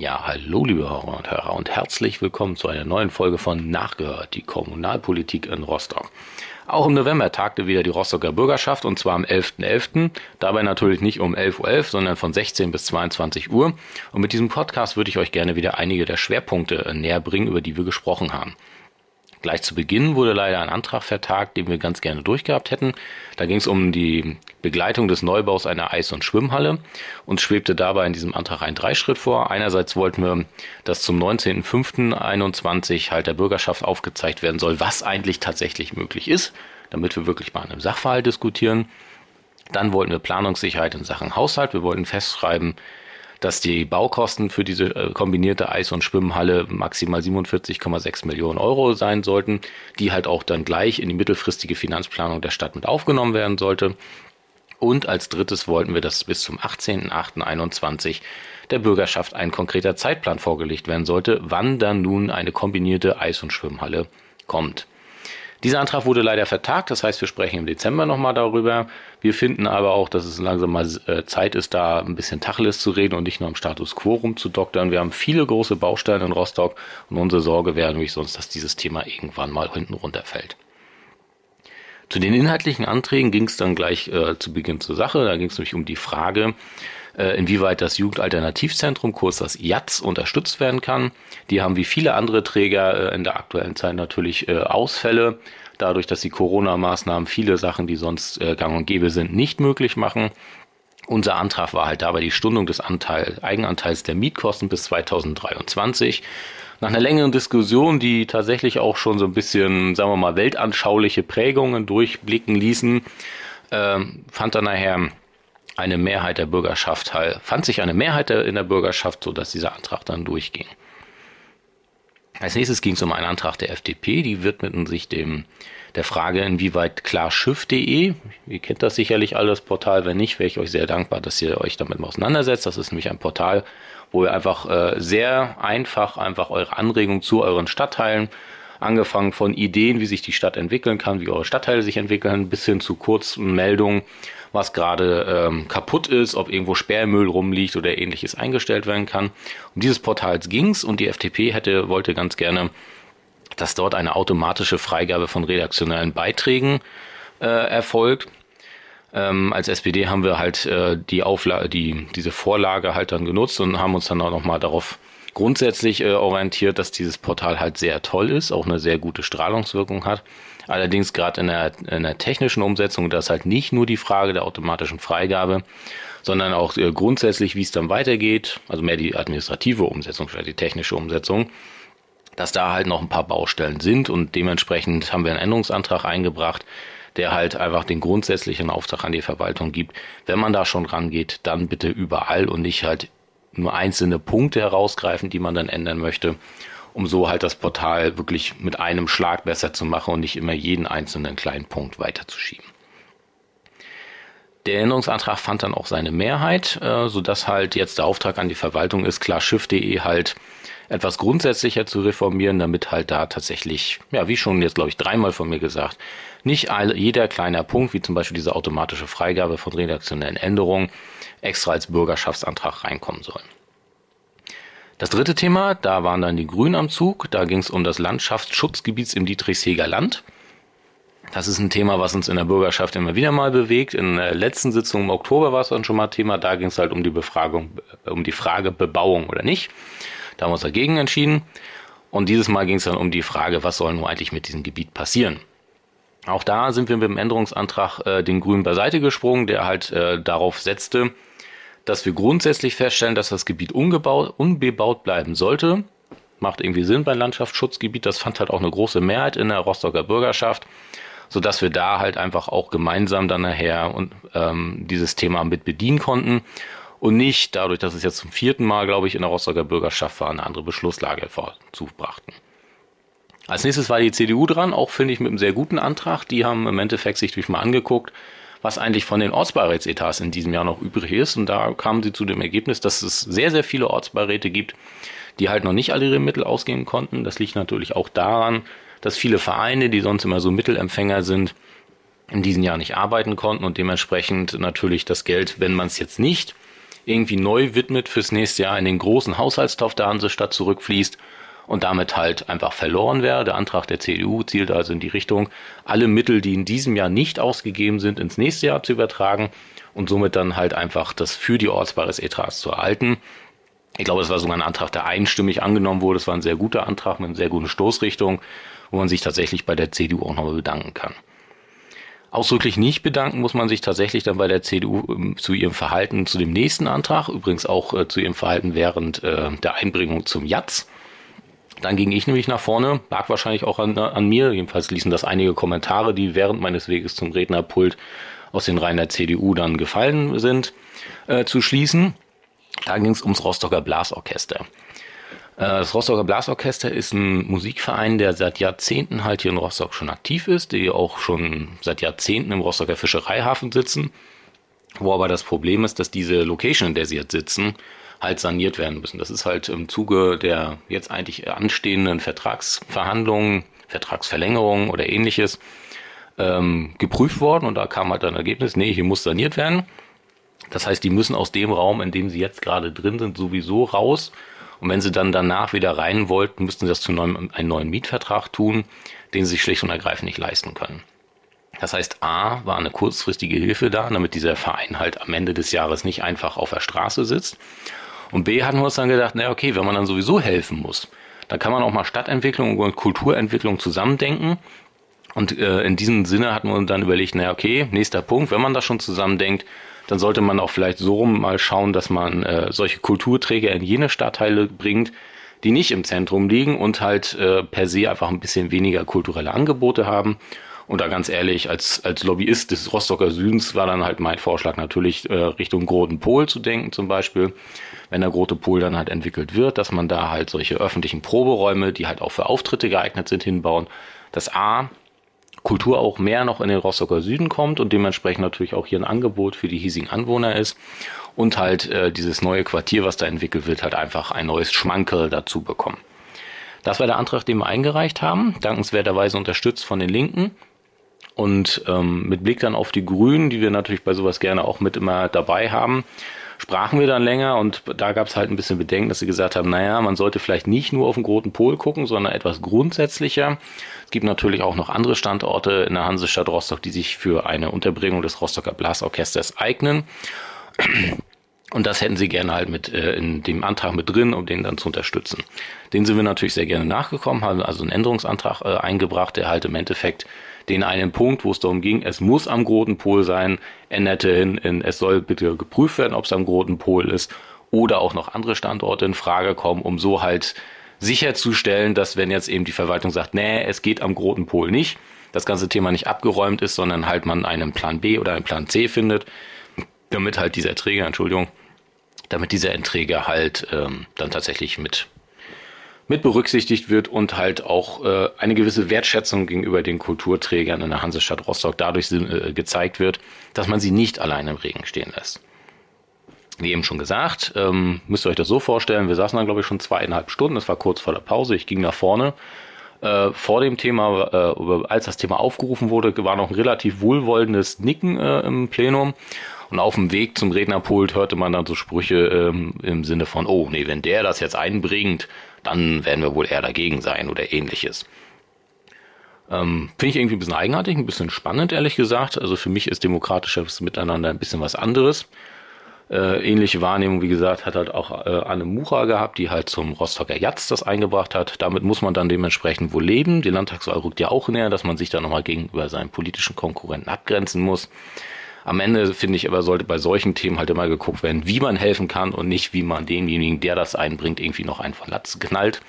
Ja, hallo liebe Hörer und Hörer und herzlich willkommen zu einer neuen Folge von Nachgehört, die Kommunalpolitik in Rostock. Auch im November tagte wieder die Rostocker Bürgerschaft und zwar am 11.11. .11. Dabei natürlich nicht um 11.11 Uhr, .11, sondern von 16 bis 22 Uhr. Und mit diesem Podcast würde ich euch gerne wieder einige der Schwerpunkte näher bringen, über die wir gesprochen haben. Gleich zu Beginn wurde leider ein Antrag vertagt, den wir ganz gerne durchgehabt hätten. Da ging es um die Begleitung des Neubaus einer Eis- und Schwimmhalle. Uns schwebte dabei in diesem Antrag ein Dreischritt vor. Einerseits wollten wir, dass zum 19.05.21 halt der Bürgerschaft aufgezeigt werden soll, was eigentlich tatsächlich möglich ist, damit wir wirklich mal an einem Sachverhalt diskutieren. Dann wollten wir Planungssicherheit in Sachen Haushalt. Wir wollten festschreiben, dass die Baukosten für diese äh, kombinierte Eis- und Schwimmhalle maximal 47,6 Millionen Euro sein sollten, die halt auch dann gleich in die mittelfristige Finanzplanung der Stadt mit aufgenommen werden sollte. Und als drittes wollten wir, dass bis zum 18.08.21 der Bürgerschaft ein konkreter Zeitplan vorgelegt werden sollte, wann dann nun eine kombinierte Eis- und Schwimmhalle kommt. Dieser Antrag wurde leider vertagt, das heißt, wir sprechen im Dezember nochmal darüber. Wir finden aber auch, dass es langsam mal äh, Zeit ist, da ein bisschen Tacheles zu reden und nicht nur am Status quo rumzudoktern. Wir haben viele große Baustellen in Rostock und unsere Sorge wäre nämlich sonst, dass dieses Thema irgendwann mal hinten runterfällt. Zu den inhaltlichen Anträgen ging es dann gleich äh, zu Beginn zur Sache. Da ging es nämlich um die Frage, inwieweit das Jugendalternativzentrum, kurz das JATZ, unterstützt werden kann. Die haben wie viele andere Träger äh, in der aktuellen Zeit natürlich äh, Ausfälle, dadurch, dass die Corona-Maßnahmen viele Sachen, die sonst gang und gäbe sind, nicht möglich machen. Unser Antrag war halt dabei die Stundung des Anteil, Eigenanteils der Mietkosten bis 2023. Nach einer längeren Diskussion, die tatsächlich auch schon so ein bisschen, sagen wir mal, weltanschauliche Prägungen durchblicken ließen, äh, fand dann nachher eine Mehrheit der Bürgerschaft halt, fand sich eine Mehrheit in der Bürgerschaft, so dass dieser Antrag dann durchging. Als nächstes ging es um einen Antrag der FDP, die widmeten sich dem der Frage, inwieweit klarschiff.de, ihr kennt das sicherlich alles Portal, wenn nicht, wäre ich euch sehr dankbar, dass ihr euch damit mal auseinandersetzt. Das ist nämlich ein Portal, wo ihr einfach äh, sehr einfach einfach eure Anregungen zu euren Stadtteilen, angefangen von Ideen, wie sich die Stadt entwickeln kann, wie eure Stadtteile sich entwickeln, bis hin zu kurzen Meldungen, was gerade ähm, kaputt ist, ob irgendwo Sperrmüll rumliegt oder ähnliches eingestellt werden kann. Um dieses Portals ging's und die FDP hätte, wollte ganz gerne, dass dort eine automatische Freigabe von redaktionellen Beiträgen äh, erfolgt. Ähm, als SPD haben wir halt äh, die Auflage, die, diese Vorlage halt dann genutzt und haben uns dann auch nochmal darauf grundsätzlich äh, orientiert, dass dieses Portal halt sehr toll ist, auch eine sehr gute Strahlungswirkung hat. Allerdings gerade in der, in der technischen Umsetzung, das ist halt nicht nur die Frage der automatischen Freigabe, sondern auch äh, grundsätzlich, wie es dann weitergeht, also mehr die administrative Umsetzung statt die technische Umsetzung, dass da halt noch ein paar Baustellen sind und dementsprechend haben wir einen Änderungsantrag eingebracht, der halt einfach den grundsätzlichen Auftrag an die Verwaltung gibt. Wenn man da schon rangeht, dann bitte überall und nicht halt nur einzelne Punkte herausgreifen, die man dann ändern möchte, um so halt das Portal wirklich mit einem Schlag besser zu machen und nicht immer jeden einzelnen kleinen Punkt weiterzuschieben. Der Änderungsantrag fand dann auch seine Mehrheit, äh, sodass halt jetzt der Auftrag an die Verwaltung ist, klar Schiff.de halt etwas grundsätzlicher zu reformieren, damit halt da tatsächlich, ja, wie schon jetzt glaube ich dreimal von mir gesagt, nicht all, jeder kleiner Punkt, wie zum Beispiel diese automatische Freigabe von redaktionellen Änderungen, extra als Bürgerschaftsantrag reinkommen soll. Das dritte Thema, da waren dann die Grünen am Zug. Da ging es um das Landschaftsschutzgebiet im Dietrichsheger Land. Das ist ein Thema, was uns in der Bürgerschaft immer wieder mal bewegt. In der letzten Sitzung im Oktober war es dann schon mal Thema. Da ging es halt um die Befragung, um die Frage Bebauung oder nicht. Da haben wir uns dagegen entschieden. Und dieses Mal ging es dann um die Frage, was soll nun eigentlich mit diesem Gebiet passieren? Auch da sind wir mit dem Änderungsantrag äh, den Grünen beiseite gesprungen, der halt äh, darauf setzte, dass wir grundsätzlich feststellen, dass das Gebiet ungebaut, unbebaut bleiben sollte. Macht irgendwie Sinn bei Landschaftsschutzgebiet. Das fand halt auch eine große Mehrheit in der Rostocker Bürgerschaft, sodass wir da halt einfach auch gemeinsam dann nachher und, ähm, dieses Thema mit bedienen konnten und nicht dadurch, dass es jetzt zum vierten Mal, glaube ich, in der Rostocker Bürgerschaft war, eine andere Beschlusslage vorzubrachten. Als nächstes war die CDU dran, auch finde ich mit einem sehr guten Antrag. Die haben im Endeffekt sich durch mal angeguckt, was eigentlich von den Ortsbeirätsetats in diesem Jahr noch übrig ist. Und da kamen sie zu dem Ergebnis, dass es sehr, sehr viele Ortsbeiräte gibt, die halt noch nicht alle ihre Mittel ausgeben konnten. Das liegt natürlich auch daran, dass viele Vereine, die sonst immer so Mittelempfänger sind, in diesem Jahr nicht arbeiten konnten und dementsprechend natürlich das Geld, wenn man es jetzt nicht irgendwie neu widmet fürs nächste Jahr in den großen Haushaltstopf der Hansestadt zurückfließt und damit halt einfach verloren wäre. Der Antrag der CDU zielt also in die Richtung, alle Mittel, die in diesem Jahr nicht ausgegeben sind, ins nächste Jahr zu übertragen und somit dann halt einfach das für die Ortsbares-Etats zu erhalten. Ich glaube, es war sogar ein Antrag, der einstimmig angenommen wurde. Es war ein sehr guter Antrag mit einer sehr guten Stoßrichtung, wo man sich tatsächlich bei der CDU auch nochmal bedanken kann. Ausdrücklich nicht bedanken muss man sich tatsächlich dann bei der CDU ähm, zu ihrem Verhalten zu dem nächsten Antrag, übrigens auch äh, zu ihrem Verhalten während äh, der Einbringung zum JATS. Dann ging ich nämlich nach vorne, lag wahrscheinlich auch an, an mir, jedenfalls ließen das einige Kommentare, die während meines Weges zum Rednerpult aus den Reihen der CDU dann gefallen sind, äh, zu schließen. Da ging es ums Rostocker Blasorchester. Äh, das Rostocker Blasorchester ist ein Musikverein, der seit Jahrzehnten halt hier in Rostock schon aktiv ist, die auch schon seit Jahrzehnten im Rostocker Fischereihafen sitzen. Wo aber das Problem ist, dass diese Location, in der sie jetzt sitzen, halt saniert werden müssen. Das ist halt im Zuge der jetzt eigentlich anstehenden Vertragsverhandlungen, Vertragsverlängerungen oder ähnliches ähm, geprüft worden und da kam halt ein Ergebnis, nee, hier muss saniert werden. Das heißt, die müssen aus dem Raum, in dem sie jetzt gerade drin sind, sowieso raus und wenn sie dann danach wieder rein wollten, müssten sie das zu einem, einen neuen Mietvertrag tun, den sie sich schlicht und ergreifend nicht leisten können. Das heißt, A war eine kurzfristige Hilfe da, damit dieser Verein halt am Ende des Jahres nicht einfach auf der Straße sitzt. Und B hatten wir uns dann gedacht, na okay, wenn man dann sowieso helfen muss, dann kann man auch mal Stadtentwicklung und Kulturentwicklung zusammendenken. Und äh, in diesem Sinne hatten wir uns dann überlegt, na okay, nächster Punkt, wenn man das schon zusammendenkt, dann sollte man auch vielleicht so rum mal schauen, dass man äh, solche Kulturträger in jene Stadtteile bringt, die nicht im Zentrum liegen und halt äh, per se einfach ein bisschen weniger kulturelle Angebote haben. Und da ganz ehrlich, als, als Lobbyist des Rostocker Südens war dann halt mein Vorschlag natürlich äh, Richtung Groten Pol zu denken zum Beispiel. Wenn der Grote Pol dann halt entwickelt wird, dass man da halt solche öffentlichen Proberäume, die halt auch für Auftritte geeignet sind, hinbauen. Das A Kultur auch mehr noch in den Rostocker Süden kommt und dementsprechend natürlich auch hier ein Angebot für die hiesigen Anwohner ist und halt äh, dieses neue Quartier, was da entwickelt wird, halt einfach ein neues Schmankerl dazu bekommen. Das war der Antrag, den wir eingereicht haben, dankenswerterweise unterstützt von den Linken. Und ähm, mit Blick dann auf die Grünen, die wir natürlich bei sowas gerne auch mit immer dabei haben, sprachen wir dann länger und da gab es halt ein bisschen Bedenken, dass sie gesagt haben, naja, man sollte vielleicht nicht nur auf den Großen Pol gucken, sondern etwas grundsätzlicher. Es gibt natürlich auch noch andere Standorte in der Hansestadt Rostock, die sich für eine Unterbringung des Rostocker Blasorchesters eignen. Und das hätten sie gerne halt mit äh, in dem Antrag mit drin, um den dann zu unterstützen. Den sind wir natürlich sehr gerne nachgekommen, haben also einen Änderungsantrag äh, eingebracht, der halt im Endeffekt den einen Punkt, wo es darum ging, es muss am Groten Pol sein, änderte hin in, es soll bitte geprüft werden, ob es am Groten Pol ist oder auch noch andere Standorte in Frage kommen, um so halt sicherzustellen, dass wenn jetzt eben die Verwaltung sagt, nee, es geht am Groten Pol nicht, das ganze Thema nicht abgeräumt ist, sondern halt man einen Plan B oder einen Plan C findet, damit halt dieser Träger, Entschuldigung, damit dieser Enträger halt ähm, dann tatsächlich mit mit berücksichtigt wird und halt auch äh, eine gewisse Wertschätzung gegenüber den Kulturträgern in der Hansestadt Rostock dadurch äh, gezeigt wird, dass man sie nicht allein im Regen stehen lässt. Wie eben schon gesagt, ähm, müsst ihr euch das so vorstellen, wir saßen dann glaube ich schon zweieinhalb Stunden, es war kurz vor der Pause, ich ging nach vorne. Äh, vor dem Thema, äh, als das Thema aufgerufen wurde, war noch ein relativ wohlwollendes Nicken äh, im Plenum. Und auf dem Weg zum Rednerpult hörte man dann so Sprüche ähm, im Sinne von, oh nee, wenn der das jetzt einbringt, dann werden wir wohl eher dagegen sein oder ähnliches. Ähm, Finde ich irgendwie ein bisschen eigenartig, ein bisschen spannend, ehrlich gesagt. Also für mich ist demokratisches Miteinander ein bisschen was anderes. Äh, ähnliche Wahrnehmung, wie gesagt, hat halt auch äh, Anne Mucha gehabt, die halt zum Rostocker Jatz das eingebracht hat. Damit muss man dann dementsprechend wohl leben. Die Landtagswahl rückt ja auch näher, dass man sich da nochmal gegenüber seinen politischen Konkurrenten abgrenzen muss. Am Ende finde ich aber, sollte bei solchen Themen halt immer geguckt werden, wie man helfen kann und nicht, wie man denjenigen, der das einbringt, irgendwie noch einen von Latz knallt.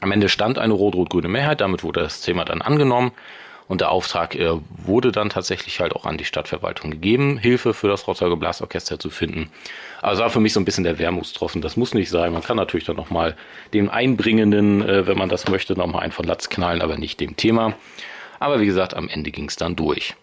Am Ende stand eine rot-rot-grüne Mehrheit, damit wurde das Thema dann angenommen und der Auftrag äh, wurde dann tatsächlich halt auch an die Stadtverwaltung gegeben, Hilfe für das Rostocker Blasorchester zu finden. Also war für mich so ein bisschen der Wermutstropfen. Das muss nicht sein. Man kann natürlich dann nochmal dem Einbringenden, äh, wenn man das möchte, nochmal einen von Latz knallen, aber nicht dem Thema. Aber wie gesagt, am Ende ging es dann durch.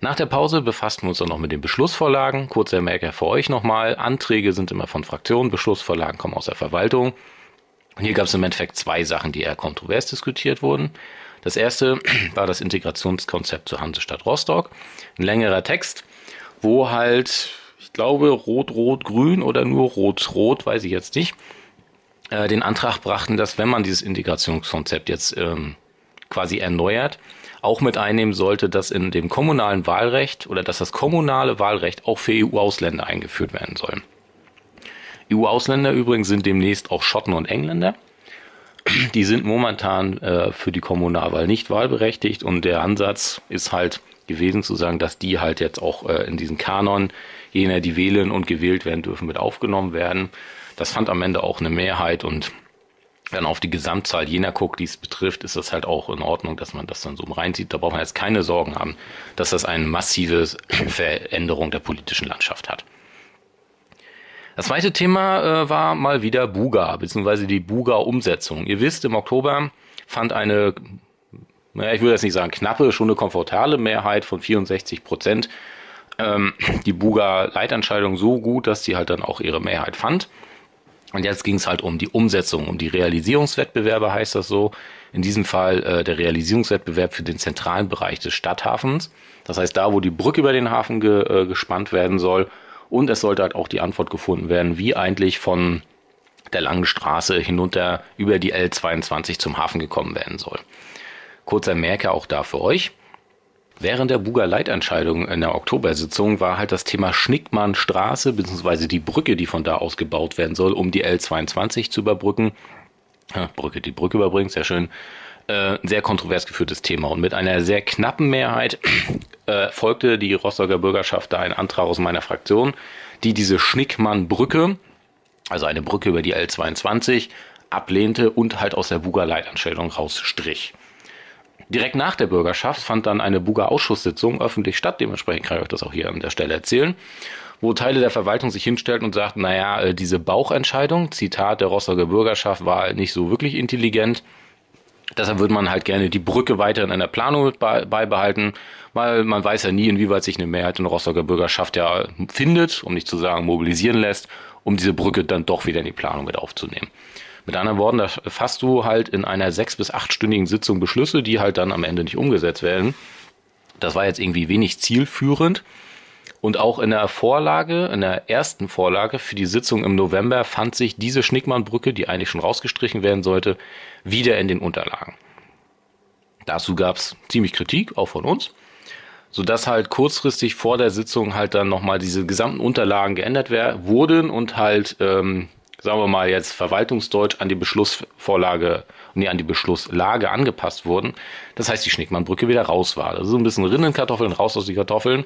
Nach der Pause befassten wir uns dann noch mit den Beschlussvorlagen. Kurzer Merker für euch nochmal. Anträge sind immer von Fraktionen, Beschlussvorlagen kommen aus der Verwaltung. Und hier gab es im Endeffekt zwei Sachen, die eher kontrovers diskutiert wurden. Das erste war das Integrationskonzept zur Hansestadt Rostock. Ein längerer Text, wo halt ich glaube Rot-Rot-Grün oder nur Rot-Rot, weiß ich jetzt nicht, äh, den Antrag brachten, dass wenn man dieses Integrationskonzept jetzt ähm, quasi erneuert, auch mit einnehmen sollte, dass in dem kommunalen Wahlrecht oder dass das kommunale Wahlrecht auch für EU-Ausländer eingeführt werden soll. EU-Ausländer übrigens sind demnächst auch Schotten und Engländer. Die sind momentan äh, für die Kommunalwahl nicht wahlberechtigt und der Ansatz ist halt gewesen zu sagen, dass die halt jetzt auch äh, in diesen Kanon jener, die wählen und gewählt werden dürfen, mit aufgenommen werden. Das fand am Ende auch eine Mehrheit und wenn auf die Gesamtzahl jener guckt, die es betrifft, ist das halt auch in Ordnung, dass man das dann so reinzieht. Da braucht man jetzt keine Sorgen haben, dass das eine massive Veränderung der politischen Landschaft hat. Das zweite Thema äh, war mal wieder Buga, beziehungsweise die Buga-Umsetzung. Ihr wisst, im Oktober fand eine, naja, ich würde jetzt nicht sagen knappe, schon eine komfortable Mehrheit von 64 Prozent ähm, die Buga-Leitentscheidung so gut, dass sie halt dann auch ihre Mehrheit fand. Und jetzt ging es halt um die Umsetzung, um die Realisierungswettbewerbe heißt das so. In diesem Fall äh, der Realisierungswettbewerb für den zentralen Bereich des Stadthafens. Das heißt, da, wo die Brücke über den Hafen ge, äh, gespannt werden soll. Und es sollte halt auch die Antwort gefunden werden, wie eigentlich von der langen Straße hinunter über die L22 zum Hafen gekommen werden soll. Kurzer Merker auch da für euch. Während der Buger Leitentscheidung in der Oktobersitzung war halt das Thema Schnickmannstraße bzw. die Brücke, die von da aus gebaut werden soll, um die L22 zu überbrücken. Brücke, die Brücke überbringt, sehr schön. Äh, ein sehr kontrovers geführtes Thema. Und mit einer sehr knappen Mehrheit äh, folgte die Rostocker Bürgerschaft da ein Antrag aus meiner Fraktion, die diese Schnickmann-Brücke, also eine Brücke über die L22, ablehnte und halt aus der Buger Leitentscheidung rausstrich. Direkt nach der Bürgerschaft fand dann eine Buga Ausschusssitzung öffentlich statt, dementsprechend kann ich euch das auch hier an der Stelle erzählen, wo Teile der Verwaltung sich hinstellten und sagten, naja, äh, diese Bauchentscheidung, Zitat der Rostocker Bürgerschaft, war nicht so wirklich intelligent. Deshalb würde man halt gerne die Brücke weiter in einer Planung beibehalten, weil man weiß ja nie, inwieweit sich eine Mehrheit in Rostocker Bürgerschaft ja findet, um nicht zu sagen mobilisieren lässt, um diese Brücke dann doch wieder in die Planung mit aufzunehmen. Mit anderen Worten, da fasst du halt in einer sechs- bis achtstündigen Sitzung Beschlüsse, die halt dann am Ende nicht umgesetzt werden. Das war jetzt irgendwie wenig zielführend. Und auch in der Vorlage, in der ersten Vorlage für die Sitzung im November fand sich diese Schnickmannbrücke, die eigentlich schon rausgestrichen werden sollte, wieder in den Unterlagen. Dazu gab es ziemlich Kritik, auch von uns, sodass halt kurzfristig vor der Sitzung halt dann nochmal diese gesamten Unterlagen geändert wurden und halt ähm, sagen wir mal jetzt Verwaltungsdeutsch an die Beschlussvorlage, nee, an die Beschlusslage angepasst wurden. Das heißt, die Schnickmannbrücke wieder raus war. Das ist ein bisschen Rinnenkartoffeln, raus aus die Kartoffeln.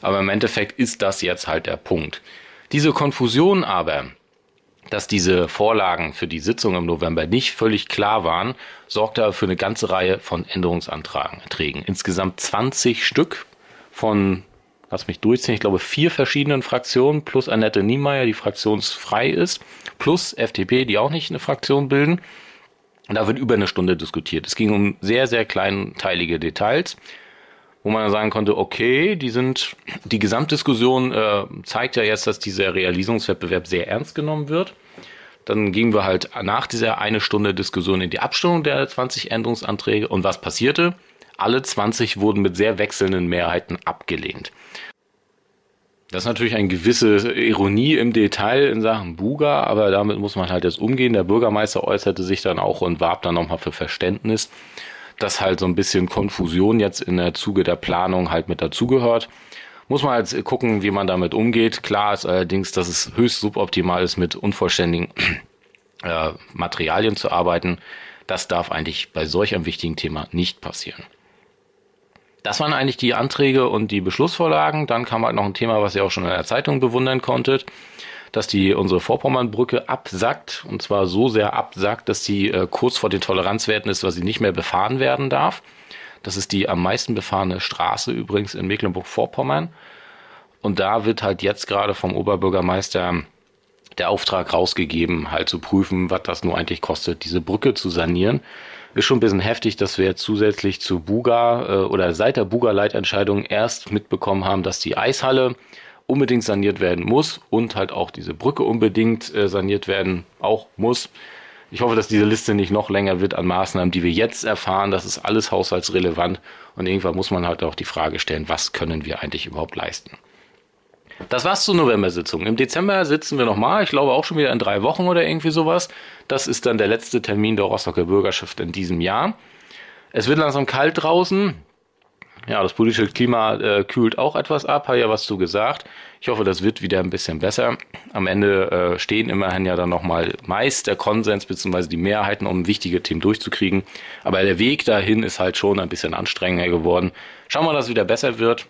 Aber im Endeffekt ist das jetzt halt der Punkt. Diese Konfusion aber, dass diese Vorlagen für die Sitzung im November nicht völlig klar waren, sorgte für eine ganze Reihe von Änderungsanträgen. Insgesamt 20 Stück von lass mich durchziehen, ich glaube vier verschiedenen Fraktionen plus Annette Niemeyer, die fraktionsfrei ist, plus FDP, die auch nicht eine Fraktion bilden. Und da wird über eine Stunde diskutiert. Es ging um sehr, sehr kleinteilige Details, wo man sagen konnte, okay, die sind, die Gesamtdiskussion äh, zeigt ja jetzt, dass dieser Realisierungswettbewerb sehr ernst genommen wird. Dann gingen wir halt nach dieser eine Stunde Diskussion in die Abstimmung der 20 Änderungsanträge. Und was passierte? Alle 20 wurden mit sehr wechselnden Mehrheiten abgelehnt. Das ist natürlich eine gewisse Ironie im Detail in Sachen Buga, aber damit muss man halt jetzt umgehen. Der Bürgermeister äußerte sich dann auch und warb dann nochmal für Verständnis, dass halt so ein bisschen Konfusion jetzt in der Zuge der Planung halt mit dazugehört. Muss man halt gucken, wie man damit umgeht. Klar ist allerdings, dass es höchst suboptimal ist, mit unvollständigen äh, Materialien zu arbeiten. Das darf eigentlich bei solch einem wichtigen Thema nicht passieren. Das waren eigentlich die Anträge und die Beschlussvorlagen. Dann kam halt noch ein Thema, was ihr auch schon in der Zeitung bewundern konntet, dass die unsere Vorpommernbrücke absackt und zwar so sehr absackt, dass sie äh, kurz vor den Toleranzwerten ist, weil sie nicht mehr befahren werden darf. Das ist die am meisten befahrene Straße übrigens in Mecklenburg-Vorpommern. Und da wird halt jetzt gerade vom Oberbürgermeister der Auftrag rausgegeben, halt zu prüfen, was das nur eigentlich kostet, diese Brücke zu sanieren ist schon ein bisschen heftig, dass wir zusätzlich zu Buga äh, oder seit der Buga-Leitentscheidung erst mitbekommen haben, dass die Eishalle unbedingt saniert werden muss und halt auch diese Brücke unbedingt äh, saniert werden auch muss. Ich hoffe, dass diese Liste nicht noch länger wird an Maßnahmen, die wir jetzt erfahren. Das ist alles haushaltsrelevant und irgendwann muss man halt auch die Frage stellen, was können wir eigentlich überhaupt leisten. Das war's zur November-Sitzung. Im Dezember sitzen wir nochmal, ich glaube auch schon wieder in drei Wochen oder irgendwie sowas. Das ist dann der letzte Termin der Rostocker Bürgerschaft in diesem Jahr. Es wird langsam kalt draußen. Ja, das politische Klima äh, kühlt auch etwas ab, habe ja was zu gesagt. Ich hoffe, das wird wieder ein bisschen besser. Am Ende äh, stehen immerhin ja dann nochmal meist der Konsens bzw. die Mehrheiten, um wichtige Themen durchzukriegen. Aber der Weg dahin ist halt schon ein bisschen anstrengender geworden. Schauen wir, dass es wieder besser wird.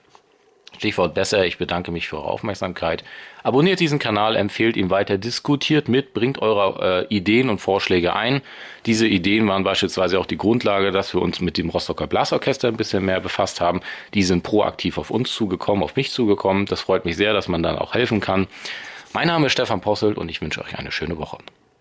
Stichwort besser. Ich bedanke mich für eure Aufmerksamkeit. Abonniert diesen Kanal, empfehlt ihn weiter, diskutiert mit, bringt eure äh, Ideen und Vorschläge ein. Diese Ideen waren beispielsweise auch die Grundlage, dass wir uns mit dem Rostocker Blasorchester ein bisschen mehr befasst haben. Die sind proaktiv auf uns zugekommen, auf mich zugekommen. Das freut mich sehr, dass man dann auch helfen kann. Mein Name ist Stefan Posselt und ich wünsche euch eine schöne Woche.